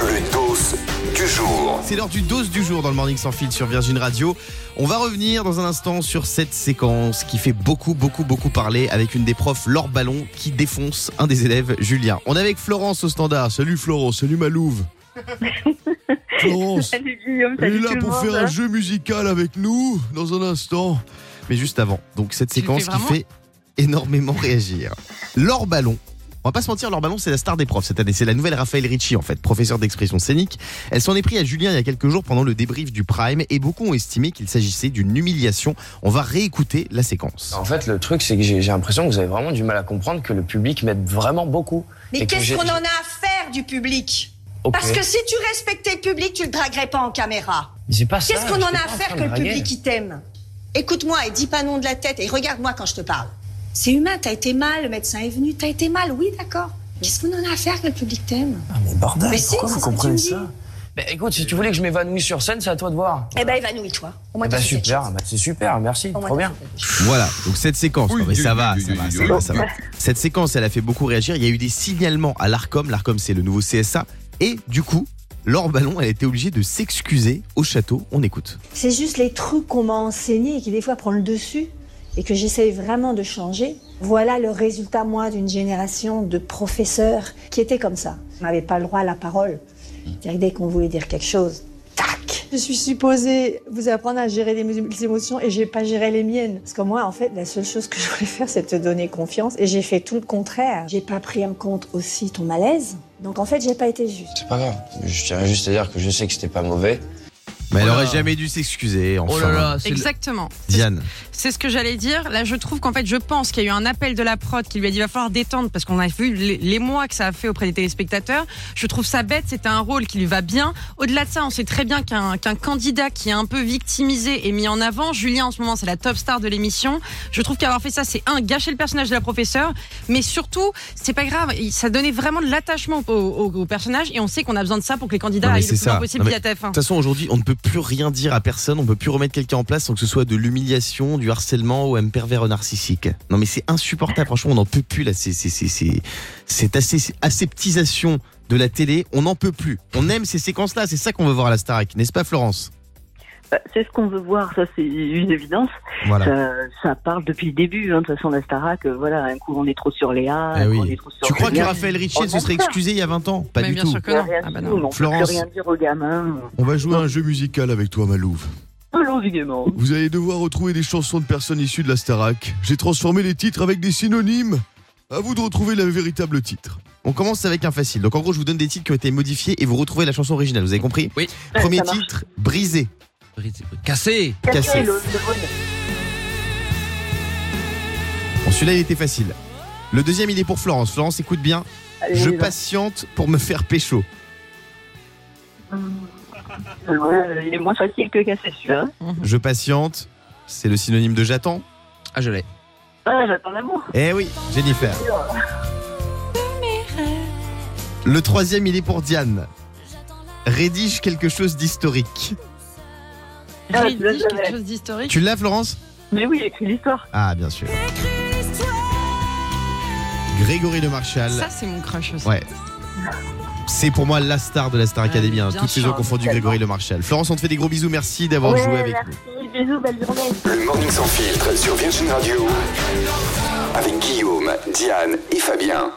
Le dos du jour. C'est l'heure du dose du jour dans le Morning Sans Fil sur Virgin Radio. On va revenir dans un instant sur cette séquence qui fait beaucoup, beaucoup, beaucoup parler avec une des profs, Laure Ballon, qui défonce un des élèves, Julien. On est avec Florence au standard. Salut Florence, salut Malouve. Florence, Salut Guillaume, elle est là pour faire un jeu musical avec nous dans un instant. Mais juste avant, donc cette séquence qui fait énormément réagir. Laure Ballon. On va pas se mentir, Laure Ballon, c'est la star des profs cette année. C'est la nouvelle Raphaël Ricci, en fait, professeur d'expression scénique. Elle s'en est pris à Julien il y a quelques jours pendant le débrief du Prime et beaucoup ont estimé qu'il s'agissait d'une humiliation. On va réécouter la séquence. En fait, le truc, c'est que j'ai l'impression que vous avez vraiment du mal à comprendre que le public m'aide vraiment beaucoup. Mais qu'est-ce qu'on en a à faire du public. Parce que si tu respectais le public, tu le draguerais pas en caméra. Mais c'est pas ça. Qu'est-ce qu'on en a à faire que le public il t'aime? Écoute-moi et dis pas non de la tête et regarde-moi quand je te parle. C'est humain, t'as été mal, le médecin est venu, t'as été mal, oui d'accord. Qu'est-ce qu'on en a à faire que le public t'aime? Ah, mais bordel, Mais si, pourquoi c'est vous comprenez ça? Bah écoute, si tu voulais que je m'évanouisse sur scène, c'est à toi de voir. Eh ben évanouis-toi. Au moins Bah t'as fait quelque super, bah, c'est super, merci, trop bien. Voilà, donc cette séquence, Oui, non, mais oui, ça oui, va, oui, ça va, ça va, ça va. Cette séquence, elle a fait beaucoup réagir. Il y a eu des signalements à l'ARCOM. L'ARCOM, c'est le nouveau CSA. Et du coup, Laure Ballon, elle a été obligée de s'excuser au château. On écoute. C'est juste les trucs qu'on m'a enseignés et qui des fois prennent le dessus et que j'essaye vraiment de changer. Voilà le résultat, moi, d'une génération de professeurs qui étaient comme ça. On n'avait pas le droit à la parole. Que dès qu'on voulait dire quelque chose, tac Je suis supposée vous apprendre à gérer les les émotions et j'ai pas géré les miennes. Parce que moi, en fait, la seule chose que je voulais faire, c'est te donner confiance et j'ai fait tout le contraire. J'ai pas pris en compte aussi ton malaise. Donc en fait, j'ai pas été juste. C'est pas grave, je tiens juste à dire que je sais que c'était pas mauvais. Mais elle Oh là. aurait jamais dû s'excuser. Enfin, Oh là là, c'est Exactement. Diane. C'est ce que j'allais dire. Là, je trouve qu'en fait, je pense qu'il y a eu un appel de la prod qui lui a dit va falloir détendre parce qu'on a vu les, les mois que ça a fait auprès des téléspectateurs. Je trouve ça bête. C'était un rôle qui lui va bien. Au-delà de ça, on sait très bien qu'un qu'un candidat qui est un peu victimisé est mis en avant. Julien, en ce moment, c'est la top star de l'émission. Je trouve qu'avoir fait ça, c'est un gâcher le personnage de la professeure, mais surtout, c'est pas grave. Il- Ça donnait vraiment de l'attachement au, au- au personnage et on sait qu'on a besoin de ça pour que les candidats Non, aillent le c'est plus loin ça. possible Non, mais via TF1. De toute façon, aujourd'hui, on ne peut plus rien dire à personne, on peut plus remettre quelqu'un en place sans que ce soit de l'humiliation, du harcèlement ou un pervers narcissique. Non, mais c'est insupportable. Franchement, on n'en peut plus là. C'est cette aseptisation de la télé, on n'en peut plus. On aime ces séquences-là. C'est ça qu'on veut voir à la Starac, n'est-ce pas, Florence? C'est ce qu'on veut voir, ça c'est une évidence. Voilà. Ça, ça parle depuis le début, hein, de toute façon la Starac, euh, voilà, un coup on est trop sur Léa, Eh un oui. coup on est trop sur Tu crois que. Raphaël elle se serait excusé il y a 20 ans? Pas Mais du bien tout. sûr que non. rien Ah bah non. Florence. rien dire aux gamins. On va jouer à un jeu musical avec toi, Malouve. Vous allez devoir retrouver des chansons de personnes issues de la Starac. J'ai transformé les titres avec des synonymes. À vous de retrouver le véritable titre. On commence avec un facile. Donc en gros, je vous donne des titres qui ont été modifiés et vous retrouvez la chanson originale. Vous avez compris? Oui. Premier titre, Brisé. Cassé. Cassé. le- le bonnet. Bon, celui-là, il était facile. Le deuxième, il est pour Florence. Florence, écoute bien. Allez, Je on y va. patiente pour me faire pécho. Ouais, il est moins facile que cassé celui-là. Je patiente, c'est le synonyme de j'attends. Ah, je l'ai. Ah, j'attends l'amour. Eh oui, Jennifer. Le troisième, il est pour Diane. Rédige quelque chose d'historique. Ah, tu l'as quelque jamais. chose d'historique. Tu l'as, Florence Mais oui, écrit l'histoire. Ah, bien sûr. Grégory de Marchal. Ça, c'est mon crush aussi. Ouais. C'est pour moi la star de la Star Academy. hein. bien Toutes sûr. saisons confondues, Grégory Le Marchal. Florence, on te fait des gros bisous. Merci d'avoir Ouais, joué avec nous. merci, bisous, belle journée. Le Morning Sans Filtre sur Virgin Radio. Avec Guillaume, Diane et Fabien.